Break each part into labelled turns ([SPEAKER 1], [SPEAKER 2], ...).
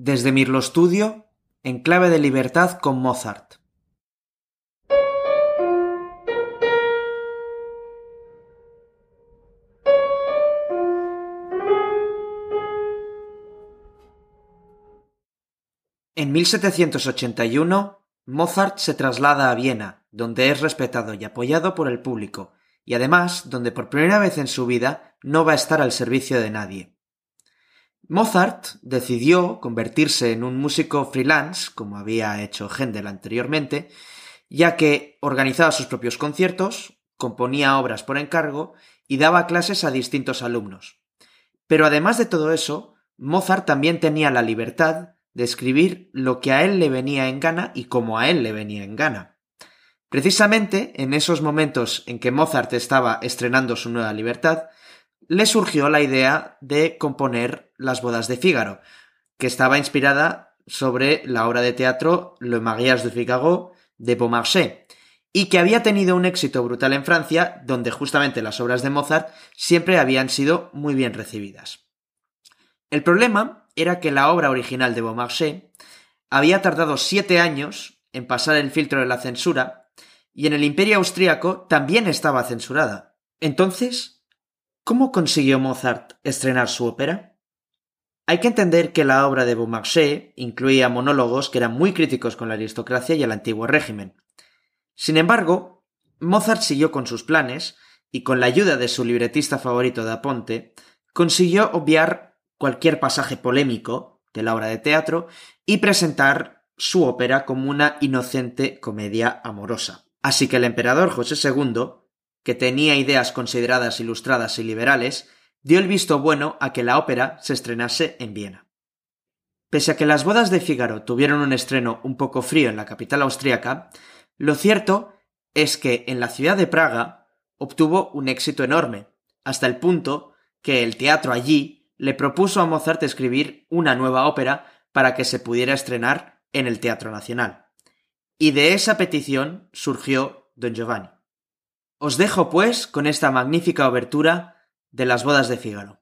[SPEAKER 1] Desde Mirlo Studio, en clave de libertad con Mozart. En 1781, Mozart se traslada a Viena, donde es respetado y apoyado por el público, y además donde por primera vez en su vida no va a estar al servicio de nadie. Mozart decidió convertirse en un músico freelance, como había hecho Händel anteriormente, ya que organizaba sus propios conciertos, componía obras por encargo y daba clases a distintos alumnos. Pero además de todo eso, Mozart también tenía la libertad de escribir lo que a él le venía en gana y como a él le venía en gana. Precisamente en esos momentos en que Mozart estaba estrenando su nueva libertad, le surgió la idea de componer Las bodas de Fígaro, que estaba inspirada sobre la obra de teatro Le Mariage de Figaro de Beaumarchais, y que había tenido un éxito brutal en Francia, donde justamente las obras de Mozart siempre habían sido muy bien recibidas. El problema era que la obra original de Beaumarchais había tardado siete años en pasar el filtro de la censura y en el Imperio austríaco también estaba censurada. Entonces, ¿cómo consiguió Mozart estrenar su ópera? Hay que entender que la obra de Beaumarchais incluía monólogos que eran muy críticos con la aristocracia y el antiguo régimen. Sin embargo, Mozart siguió con sus planes y con la ayuda de su libretista favorito de Aponte, consiguió obviar cualquier pasaje polémico de la obra de teatro y presentar su ópera como una inocente comedia amorosa. Así que el emperador José II, que tenía ideas consideradas ilustradas y liberales, dio el visto bueno a que la ópera se estrenase en Viena. Pese a que las bodas de Fígaro tuvieron un estreno un poco frío en la capital austríaca, lo cierto es que en la ciudad de Praga obtuvo un éxito enorme, hasta el punto que el teatro allí le propuso a Mozart escribir una nueva ópera para que se pudiera estrenar en el Teatro Nacional. Y de esa petición surgió Don Giovanni. Os dejo, pues, con esta magnífica obertura de las bodas de Fígaro.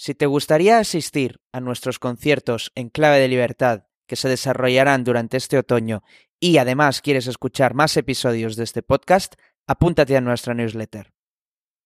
[SPEAKER 1] Si te gustaría asistir a nuestros conciertos en clave de libertad que se desarrollarán durante este otoño y además quieres escuchar más episodios de este podcast, apúntate a nuestra newsletter.